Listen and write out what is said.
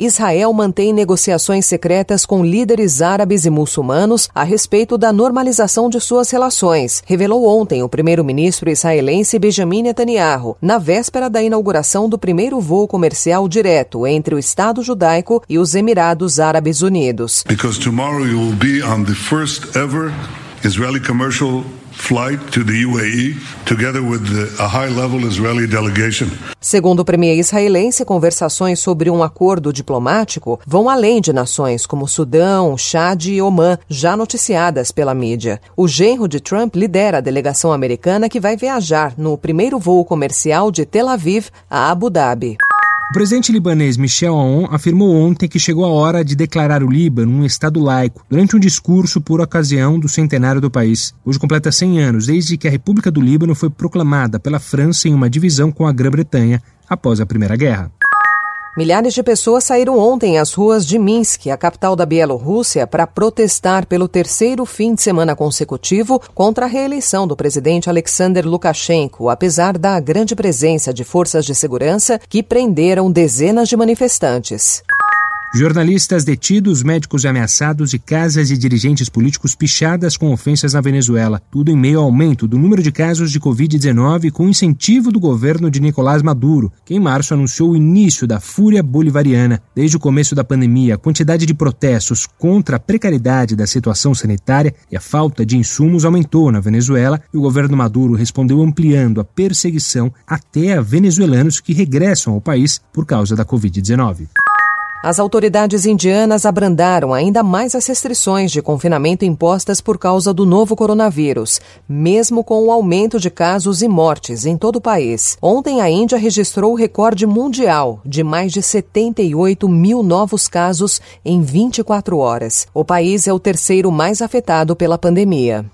Israel mantém negociações secretas com líderes árabes e muçulmanos a respeito da normalização de suas relações, revelou ontem o primeiro-ministro israelense Benjamin Netanyahu, na véspera da inauguração do primeiro voo comercial direto entre o Estado judaico e os Emirados Árabes Unidos. Because tomorrow you will be on the first ever Israeli commercial Segundo o premier israelense, conversações sobre um acordo diplomático vão além de nações como Sudão, Chad e Omã, já noticiadas pela mídia. O genro de Trump lidera a delegação americana que vai viajar no primeiro voo comercial de Tel Aviv a Abu Dhabi. O presidente libanês Michel Aoun afirmou ontem que chegou a hora de declarar o Líbano um Estado laico, durante um discurso por ocasião do centenário do país. Hoje completa 100 anos desde que a República do Líbano foi proclamada pela França em uma divisão com a Grã-Bretanha após a Primeira Guerra. Milhares de pessoas saíram ontem às ruas de Minsk, a capital da Bielorrússia, para protestar pelo terceiro fim de semana consecutivo contra a reeleição do presidente Alexander Lukashenko, apesar da grande presença de forças de segurança que prenderam dezenas de manifestantes. Jornalistas detidos, médicos ameaçados e casas de dirigentes políticos pichadas com ofensas na Venezuela. Tudo em meio ao aumento do número de casos de Covid-19 com incentivo do governo de Nicolás Maduro, que em março anunciou o início da fúria bolivariana. Desde o começo da pandemia, a quantidade de protestos contra a precariedade da situação sanitária e a falta de insumos aumentou na Venezuela e o governo Maduro respondeu ampliando a perseguição até a venezuelanos que regressam ao país por causa da Covid-19. As autoridades indianas abrandaram ainda mais as restrições de confinamento impostas por causa do novo coronavírus, mesmo com o aumento de casos e mortes em todo o país. Ontem, a Índia registrou o recorde mundial de mais de 78 mil novos casos em 24 horas. O país é o terceiro mais afetado pela pandemia.